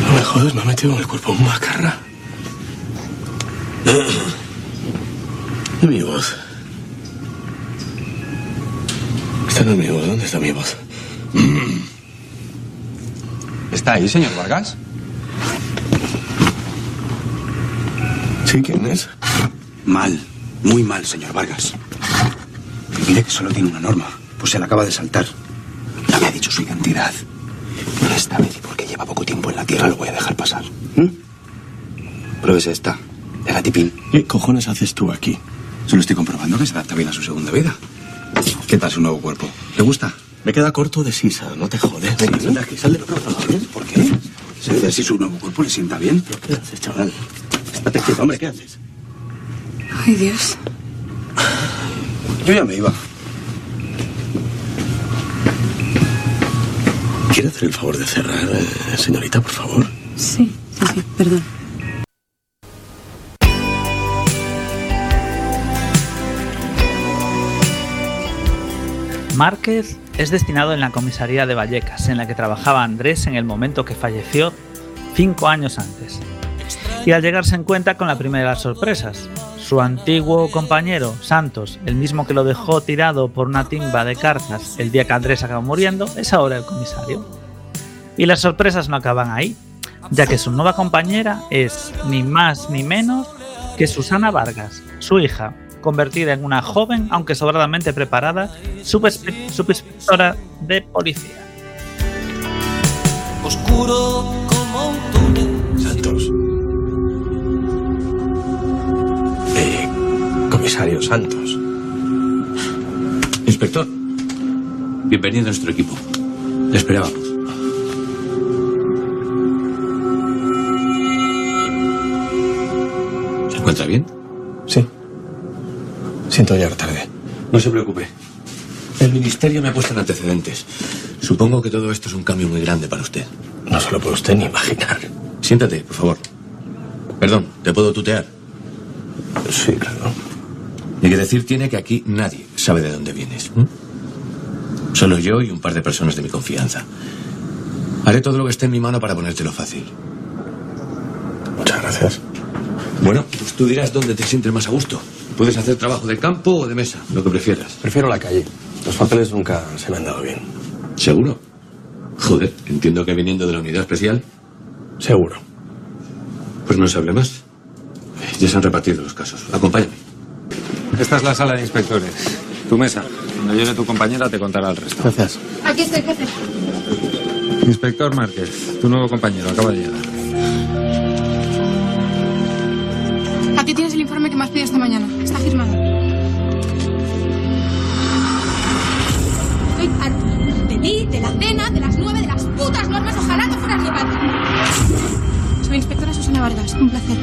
No me jodes, me ha metido en el cuerpo un macarra. ¿Y mi voz? Esta no es mi voz. ¿Dónde está mi voz? ¿Está ahí, señor Vargas? ¿Sí? ¿Quién es? Mal, muy mal, señor Vargas. Mire que solo tiene una norma, pues se la acaba de saltar. No me ha dicho su identidad. Esta vez, y porque lleva poco tiempo en la Tierra, lo voy a dejar pasar. ¿Mm? Pruébese esta, de la tipín. ¿Qué cojones haces tú aquí? Solo estoy comprobando que se adapta bien a su segunda vida. ¿Qué tal su nuevo cuerpo? ¿Le gusta? Me queda corto de sisa, no te jodes. Venga, sal de aquí, sal de lo ¿Por qué? ¿Se ve si su nuevo cuerpo le sienta bien? ¿Qué haces, chaval? Estate quieto, hombre, ¿qué haces? Ay, Dios. Yo ya me iba. ¿Quiere hacer el favor de cerrar, eh, señorita, por favor? Sí, sí, sí, perdón. Márquez es destinado en la comisaría de Vallecas, en la que trabajaba Andrés en el momento que falleció cinco años antes. Y al llegar se encuentra con la primera de las sorpresas. Su antiguo compañero, Santos, el mismo que lo dejó tirado por una timba de cartas el día que Andrés acabó muriendo, es ahora el comisario. Y las sorpresas no acaban ahí, ya que su nueva compañera es ni más ni menos que Susana Vargas, su hija, convertida en una joven, aunque sobradamente preparada, subinspectora de policía. Oscuro como un túnel. Santos. Eh, comisario Santos. Inspector, Bienvenido a nuestro equipo. le esperábamos. ¿Se encuentra bien? Siento llegar tarde. No se preocupe. El ministerio me ha puesto en antecedentes. Supongo que todo esto es un cambio muy grande para usted. No se lo puede usted ni imaginar. Siéntate, por favor. Perdón, ¿te puedo tutear? Sí, claro. Y que decir tiene que aquí nadie sabe de dónde vienes. ¿m? Solo yo y un par de personas de mi confianza. Haré todo lo que esté en mi mano para ponértelo fácil. Muchas gracias. Bueno, pues tú dirás dónde te sientes más a gusto. Puedes hacer trabajo de campo o de mesa, lo que prefieras. Prefiero la calle. Los papeles nunca se me han dado bien. ¿Seguro? Joder, entiendo que viniendo de la unidad especial. Seguro. Pues no se hable más. Ya se han repartido los casos. Acompáñame. Esta es la sala de inspectores. Tu mesa. Cuando llegue tu compañera te contará el resto. Gracias. Aquí estoy, jefe. Inspector Márquez, tu nuevo compañero, acaba de llegar. Aquí tienes el informe que me has pedido esta mañana. Firmado. Estoy harta de ti, de la cena, de las nueve, de las putas normas. Ojalá no fueras mi padre. Soy inspectora Susana Vargas. Un placer.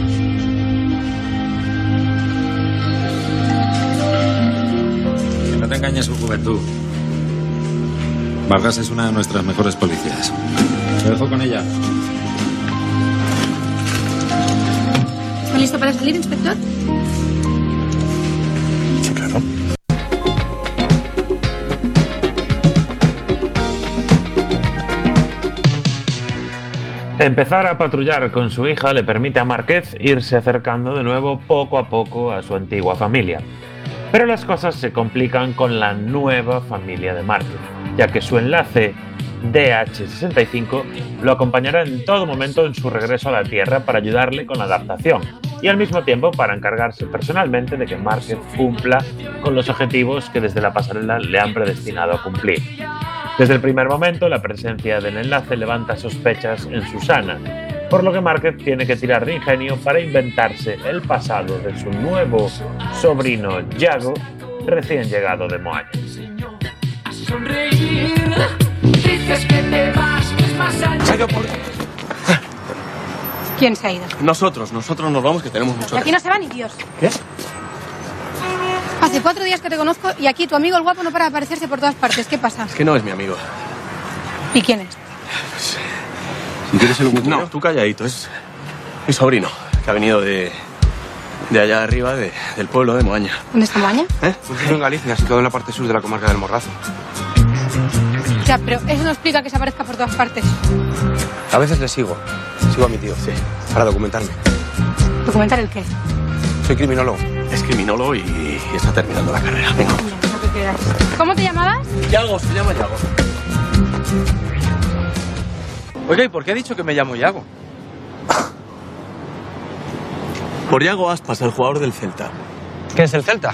Que no te engañe su juventud. Vargas es una de nuestras mejores policías. Te dejo con ella. ¿Está listo para salir, inspector? Empezar a patrullar con su hija le permite a Márquez irse acercando de nuevo poco a poco a su antigua familia. Pero las cosas se complican con la nueva familia de Márquez, ya que su enlace DH65 lo acompañará en todo momento en su regreso a la Tierra para ayudarle con la adaptación y al mismo tiempo para encargarse personalmente de que Márquez cumpla con los objetivos que desde la pasarela le han predestinado a cumplir. Desde el primer momento, la presencia del enlace levanta sospechas en Susana, por lo que Márquez tiene que tirar de ingenio para inventarse el pasado de su nuevo sobrino Yago, recién llegado de Moaña. ¿Quién se ha ido? Nosotros, nosotros nos vamos que tenemos mucho. Aquí no se va ni Dios. ¿Qué? Hace cuatro días que te conozco y aquí tu amigo el guapo no para de aparecerse por todas partes. ¿Qué pasa? Es que no es mi amigo. ¿Y quién es? Si quieres ser un No, tú calladito. Es mi sobrino, que ha venido de, de allá arriba, de- del pueblo de Moaña. ¿Dónde está Moaña? ¿Eh? Nació en Galicia, situado en la parte sur de la comarca del Morrazo. Ya, pero eso no explica que se aparezca por todas partes. A veces le sigo. Sigo a mi tío, sí. Para documentarme. ¿Documentar el qué? Soy criminólogo. Es criminólogo y, y está terminando la carrera. Venga. Que. ¿Cómo te llamabas? Yago, se llama Yago. Oiga, ¿y por qué ha dicho que me llamo Yago? Por Yago Aspas, el jugador del Celta. ¿Qué es el Celta?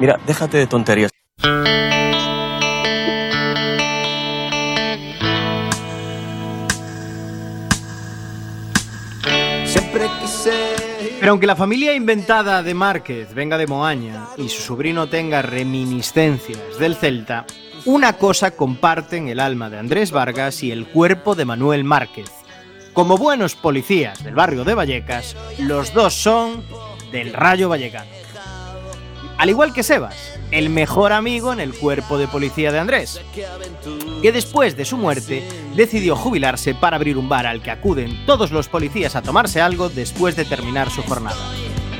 Mira, déjate de tonterías. Pero aunque la familia inventada de Márquez venga de Moaña y su sobrino tenga reminiscencias del Celta, una cosa comparten el alma de Andrés Vargas y el cuerpo de Manuel Márquez. Como buenos policías del barrio de Vallecas, los dos son del Rayo Vallecano. Al igual que Sebas, el mejor amigo en el cuerpo de policía de Andrés, que después de su muerte decidió jubilarse para abrir un bar al que acuden todos los policías a tomarse algo después de terminar su jornada.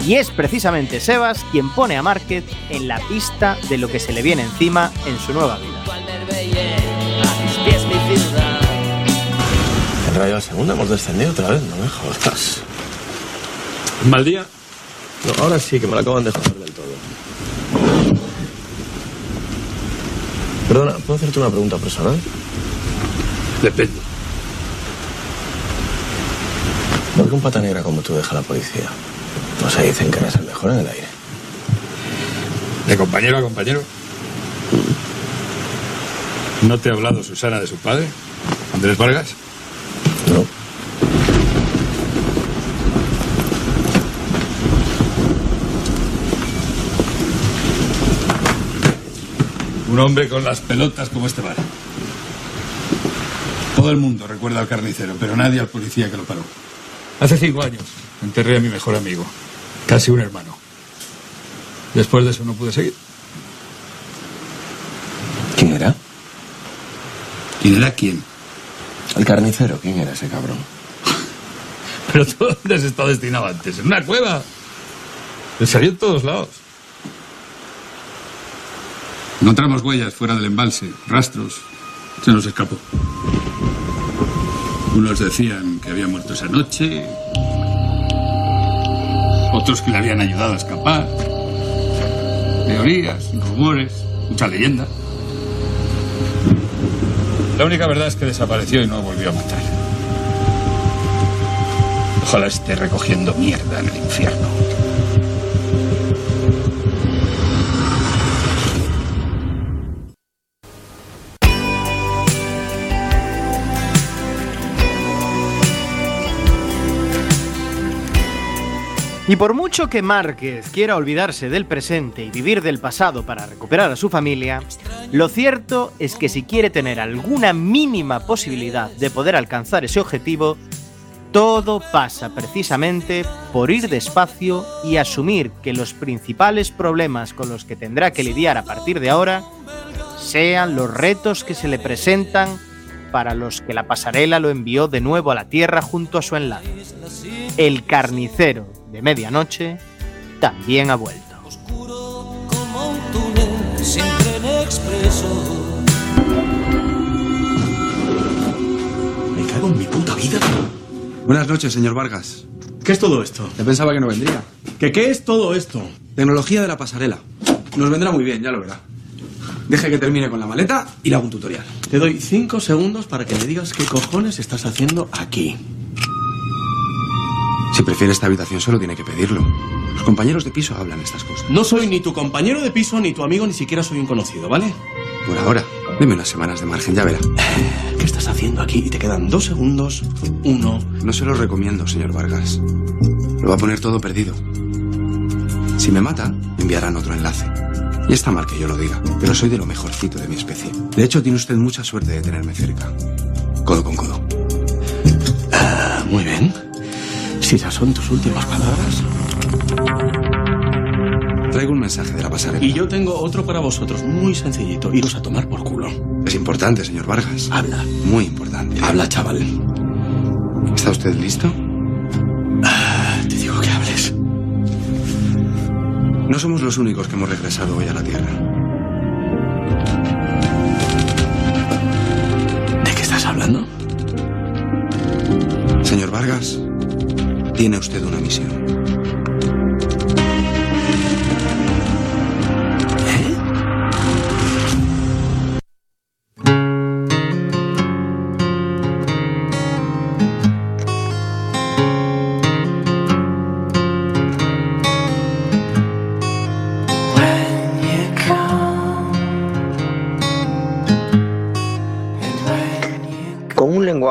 Y es precisamente Sebas quien pone a Márquez en la pista de lo que se le viene encima en su nueva vida. El Rayo segunda hemos descendido otra vez, no me jodas. ¿Mal día? No, ahora sí que me lo acaban de joder del todo. Perdona, ¿puedo hacerte una pregunta personal? Depende. ¿Por qué un pata negra como tú deja la policía? No se dicen que eres el mejor en el aire. De compañero a compañero. ¿No te ha hablado Susana de su padre? ¿Andrés Vargas? No. Un hombre con las pelotas como este bar. Todo el mundo recuerda al carnicero, pero nadie al policía que lo paró. Hace cinco años enterré a mi mejor amigo, casi un hermano. Después de eso no pude seguir. ¿Quién era? ¿Quién era quién? El carnicero. ¿Quién era ese cabrón? Pero tú dónde has estado destinado antes, en una cueva. Me salió en todos lados. Encontramos huellas fuera del embalse, rastros. Se nos escapó. Unos decían que había muerto esa noche. Otros que le habían ayudado a escapar. Teorías, rumores, mucha leyenda. La única verdad es que desapareció y no volvió a matar. Ojalá esté recogiendo mierda en el infierno. Y por mucho que Márquez quiera olvidarse del presente y vivir del pasado para recuperar a su familia, lo cierto es que si quiere tener alguna mínima posibilidad de poder alcanzar ese objetivo, todo pasa precisamente por ir despacio y asumir que los principales problemas con los que tendrá que lidiar a partir de ahora sean los retos que se le presentan para los que la pasarela lo envió de nuevo a la Tierra junto a su enlace. El carnicero de medianoche también ha vuelto. como un túnel sin tren expreso. Me cago en mi puta vida. Buenas noches, señor Vargas. ¿Qué es todo esto? Yo pensaba que no vendría. ¿Qué, ¿Qué es todo esto? Tecnología de la pasarela. Nos vendrá muy bien, ya lo verá. Deje que termine con la maleta y le hago un tutorial. Te doy cinco segundos para que me digas qué cojones estás haciendo aquí. Si prefiere esta habitación, solo tiene que pedirlo. Los compañeros de piso hablan estas cosas. No soy ni tu compañero de piso, ni tu amigo, ni siquiera soy un conocido, ¿vale? Por ahora, deme unas semanas de margen, ya verá. ¿Qué estás haciendo aquí? Y te quedan dos segundos. Uno. No se lo recomiendo, señor Vargas. Lo va a poner todo perdido. Si me mata, enviarán otro enlace. Y está mal que yo lo diga, pero soy de lo mejorcito de mi especie. De hecho, tiene usted mucha suerte de tenerme cerca. Codo con codo. Ah, muy bien. Si esas son tus últimas palabras. Traigo un mensaje de la pasarela. Y yo tengo otro para vosotros, muy sencillito. Iros a tomar por culo. Es importante, señor Vargas. Habla. Muy importante. Habla, chaval. ¿Está usted listo? Ah, te digo que hables. No somos los únicos que hemos regresado hoy a la Tierra. ¿De qué estás hablando? Señor Vargas, tiene usted una misión.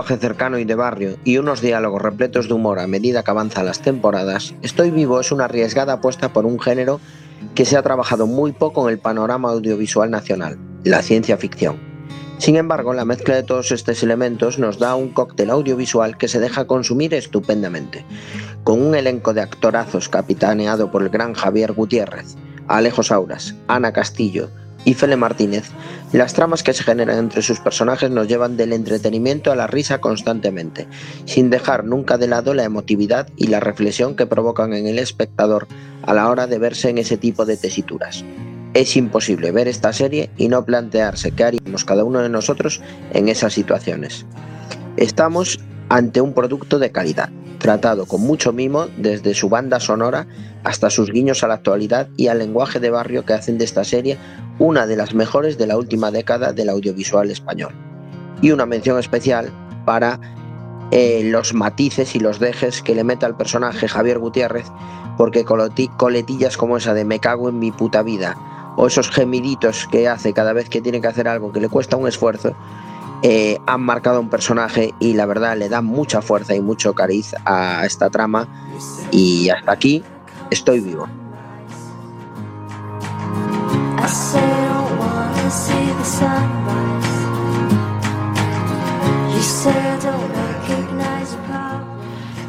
Cercano y de barrio y unos diálogos repletos de humor a medida que avanzan las temporadas, Estoy vivo es una arriesgada apuesta por un género que se ha trabajado muy poco en el panorama audiovisual nacional, la ciencia ficción. Sin embargo, la mezcla de todos estos elementos nos da un cóctel audiovisual que se deja consumir estupendamente, con un elenco de actorazos capitaneado por el gran Javier Gutiérrez, Alejo Sauras, Ana Castillo y Fele Martínez, las tramas que se generan entre sus personajes nos llevan del entretenimiento a la risa constantemente, sin dejar nunca de lado la emotividad y la reflexión que provocan en el espectador a la hora de verse en ese tipo de tesituras. Es imposible ver esta serie y no plantearse qué haríamos cada uno de nosotros en esas situaciones. Estamos ante un producto de calidad, tratado con mucho mimo desde su banda sonora hasta sus guiños a la actualidad y al lenguaje de barrio que hacen de esta serie una de las mejores de la última década del audiovisual español. Y una mención especial para eh, los matices y los dejes que le mete al personaje Javier Gutiérrez, porque coletillas como esa de me cago en mi puta vida, o esos gemiditos que hace cada vez que tiene que hacer algo que le cuesta un esfuerzo, eh, han marcado a un personaje y la verdad le dan mucha fuerza y mucho cariz a esta trama. Y hasta aquí estoy vivo.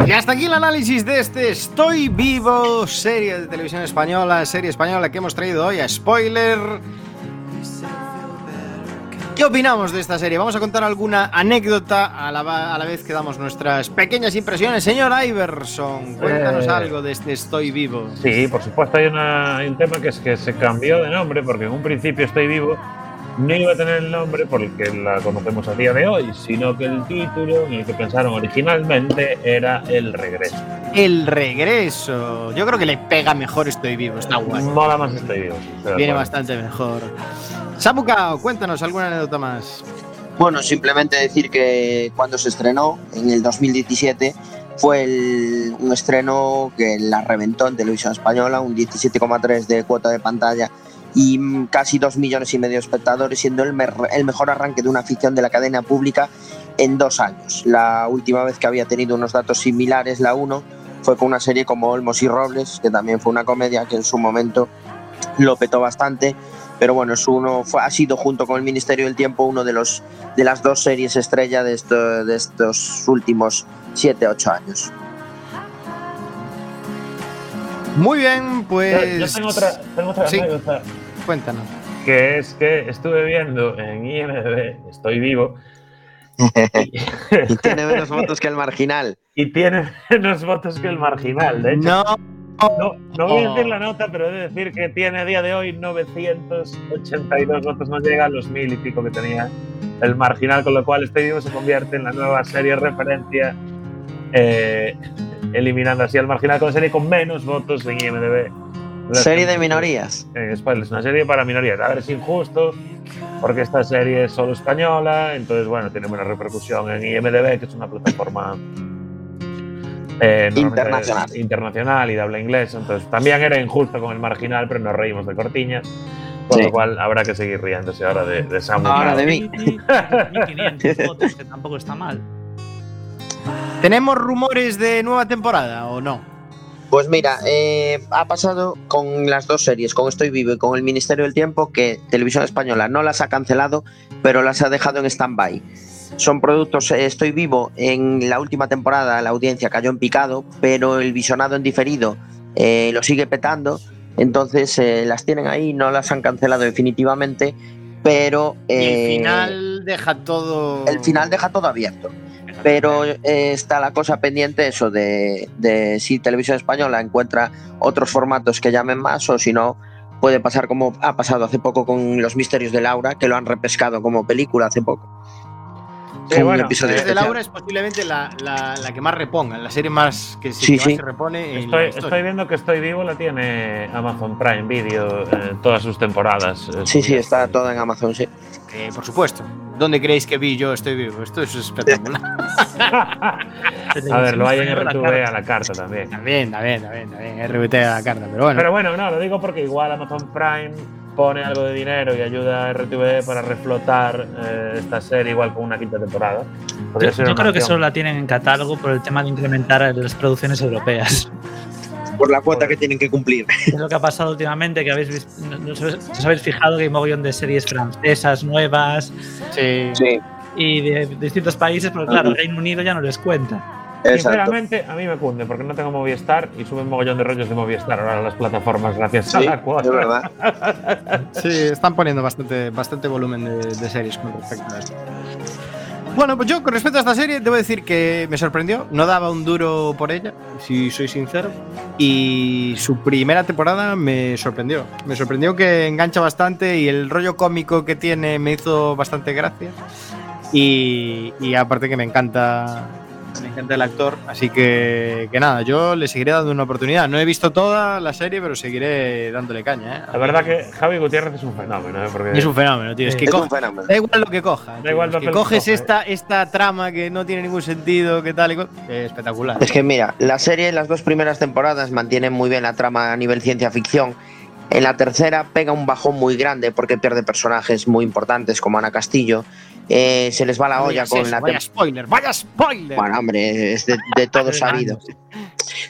Y hasta aquí el análisis de este Estoy Vivo, serie de televisión española, serie española que hemos traído hoy a spoiler. ¿Qué opinamos de esta serie? Vamos a contar alguna anécdota a la, a la vez que damos nuestras pequeñas impresiones. Señor Iverson, cuéntanos Eh. algo de este Estoy Vivo. Sí, por supuesto hay, una- hay un tema que es que se cambió de nombre porque en un principio Estoy Vivo no iba a tener el nombre por el que la conocemos a día de hoy, sino que el título en el que pensaron originalmente era El Regreso. El regreso. Yo creo que le pega mejor Estoy Vivo, está guay. Mola más Estoy Vivo. Viene acuerdo. bastante mejor. Samuka, cuéntanos alguna anécdota más. Bueno, simplemente decir que cuando se estrenó, en el 2017, fue el- un estreno que la reventó en televisión española, un 17,3 de cuota de pantalla y casi 2 millones y medio de espectadores, siendo el, mer- el mejor arranque de una ficción de la cadena pública en dos años. La última vez que había tenido unos datos similares, la 1, fue con una serie como Olmos y Robles, que también fue una comedia que en su momento lo petó bastante. Pero bueno, es uno, fue, ha sido junto con el Ministerio del Tiempo uno de, los, de las dos series estrella de, esto- de estos últimos 7-8 años. Muy bien, pues. Yo, yo tengo otra, tengo otra Sí. anécdota, Cuéntanos. que es que estuve viendo en IMDb, Estoy Vivo, y tiene menos votos que el marginal. y tiene menos votos que el marginal. De hecho, No. No, no voy a decir la nota, pero he de decir que tiene a día de hoy 982 votos, no llega a los mil y pico que tenía el marginal, con lo cual este vivo se convierte en la nueva serie referencia, eh, eliminando así al marginal con serie con menos votos en IMDb. Serie de minorías. En spoilers, una serie para minorías. A ver, es injusto, porque esta serie es solo española, entonces, bueno, tiene buena repercusión en IMDb, que es una plataforma eh, Internacional. internacional y de habla inglesa. Entonces, también era injusto con el marginal, pero nos reímos de cortiñas. Con Sí. lo cual, habrá que seguir riéndose ahora de, de Samu. Ahora de mí. 1500 votos, que tampoco está mal. ¿Tenemos rumores de nueva temporada o no? Pues mira, eh, ha pasado con las dos series, con Estoy Vivo y con el Ministerio del Tiempo, que Televisión Española no las ha cancelado, pero las ha dejado en stand-by. Son productos, eh, Estoy Vivo, en la última temporada la audiencia cayó en picado, pero el visionado en diferido eh, lo sigue petando, entonces eh, las tienen ahí, no las han cancelado definitivamente, pero... El final deja todo. el final deja todo abierto. Pero eh, está la cosa pendiente eso de, de si Televisión Española encuentra otros formatos que llamen más o si no puede pasar como ha pasado hace poco con Los Misterios de Laura, que lo han repescado como película hace poco. Sí, Un bueno, episodio Desde especial. Laura es posiblemente la, la- la que más reponga, la serie más que, se, Sí, que más se repone en Estoy, viendo que Estoy Vivo la tiene Amazon Prime Video en todas sus temporadas. eh, Sí, sí, está todo en Amazon, sí. Eh, por supuesto. ¿Dónde creéis que vi yo Estoy Vivo? Esto es espectacular. A ver, lo hay en RTV a la carta también. También, también, también, también. RBT a la carta, pero bueno. Pero bueno, no, lo digo porque igual Amazon Prime pone algo de dinero y ayuda a RTV para reflotar eh, esta serie igual con una quinta temporada. Podría Yo, ser yo creo que solo la tienen en catálogo por el tema de incrementar las producciones europeas. Por la cuota que tienen que cumplir. Es lo que ha pasado últimamente, que habéis visto, no, no sé si os habéis fijado que hay un mogollón de series francesas nuevas Sí. Sí, y de, distintos países, pero claro, Reino Unido ya no les cuenta. exacto. Sinceramente, a mí me cunde porque no tengo Movistar y suben mogollón de rollos de Movistar ahora a las plataformas gracias a Sí, la cuota. es verdad. Sí, están poniendo bastante, bastante volumen de, de series con respecto a esto. Bueno, pues yo con respecto a esta serie debo decir que me sorprendió, no daba un duro por ella, si soy sincero, y su primera temporada me sorprendió. Me sorprendió que engancha bastante y el rollo cómico que tiene me hizo bastante gracia. Y, y aparte que me encanta, me encanta el actor, así que, que nada, yo le seguiré dando una oportunidad. No he visto toda la serie, pero seguiré dándole caña. ¿eh? La verdad que Javi Gutiérrez es un fenómeno, ¿eh? porque Es un fenómeno, tío. Es que Es co- un fenómeno. da igual lo que coja. tío. igual Es lo que que coges coja, esta, esta trama que no tiene ningún sentido, que tal y cual. eh, espectacular. Es que mira, la serie en las dos primeras temporadas mantiene muy bien la trama a nivel ciencia ficción. En la tercera pega un bajón muy grande porque pierde personajes muy importantes como Ana Castillo. Eh, se les va la olla con eso, la vaya spoiler, vaya spoiler. Bueno, hombre, es de, de todo sabido.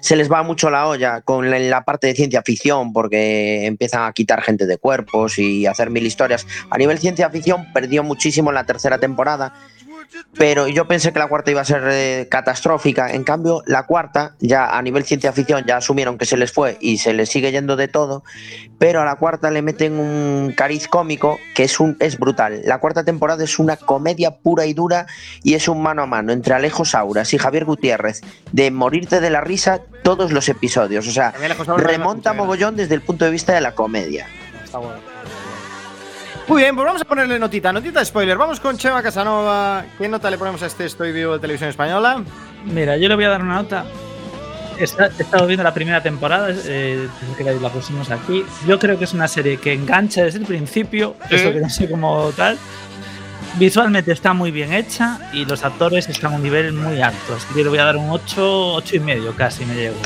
Se les va mucho la olla con la, la parte de ciencia ficción porque empiezan a quitar gente de cuerpos y hacer mil historias. A nivel ciencia ficción perdió muchísimo en la tercera temporada pero yo pensé que la cuarta iba a ser eh, catastrófica. En cambio, la cuarta, ya a nivel ciencia ficción, ya asumieron que se les fue y se les sigue yendo de todo, pero a la cuarta le meten un cariz cómico que es, un, es brutal. La cuarta temporada es una comedia pura y dura y es un mano a mano entre Alejo Sauras y Javier Gutiérrez de morirte de la risa todos los episodios. O sea, remonta mogollón desde el punto de vista de la comedia. Está bueno. Muy bien, pues vamos a ponerle notita, notita de spoiler. Vamos con Chema Casanova. ¿Qué nota le ponemos a este Estoy Vivo de Televisión Española? Mira, yo le voy a dar una nota. He esta- he estado viendo la primera temporada, eh, que la- pusimos aquí. Yo creo que es una serie que engancha desde el principio, Sí. eso que no sé cómo tal. Visualmente está muy bien hecha y los actores están a un nivel muy alto. Así que yo le voy a dar un 8, 8 y medio casi me llego.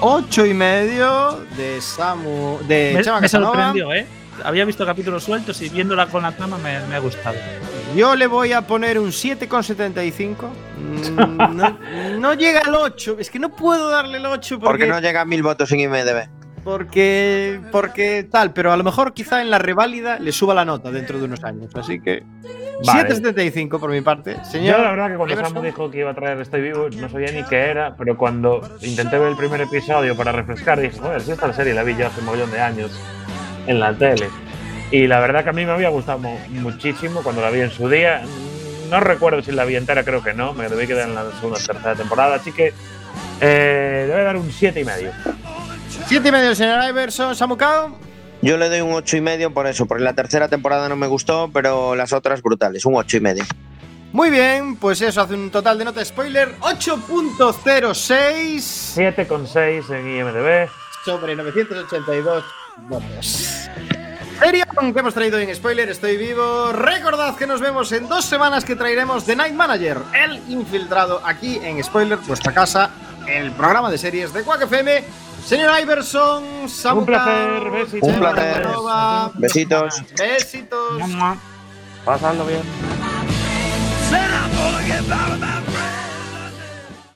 Ocho y medio de Samu. De me, Chema me Casanova. sorprendió, ¿eh? Había visto capítulos sueltos y viéndola con la trama me, me ha gustado. Yo le voy a poner un 7,75. Mm, No, no llega al 8. Es que no puedo darle el 8 Porque porque, no llega a mil votos en IMDB. porque, porque tal, pero a lo mejor quizá en la reválida le suba la nota dentro de unos años. Así que Vale. 7,75 por mi parte. Señor, Yo la verdad que cuando Everson. Samu dijo que iba a traer Estoy Vivo no sabía ni qué era, pero cuando intenté ver el primer episodio para refrescar dije, joder, si esta serie la vi yo hace un montón de años en la tele. Y la verdad que a mí me había gustado mu- muchísimo cuando la vi en su día. No recuerdo si la vi entera, creo que no, me debí quedar en la segunda o tercera temporada, así que eh, le voy a dar un siete y medio. 7 y medio, señor Iverson. Samucao. Yo le doy un ocho y medio por eso, porque la tercera temporada no me gustó, pero las otras brutales, un ocho y medio. Muy bien, pues eso hace un total de nota spoiler 8.06 7,6 en IMDB. sobre 982 Serion que hemos traído en spoiler, estoy vivo. Recordad que nos vemos en dos semanas que traeremos The Night Manager, el infiltrado aquí en spoiler, vuestra casa, el programa de series de Quack FM. Señor Iverson, Un placer, besitos. Un placer. Besitos. Besitos. Pasadlo bien.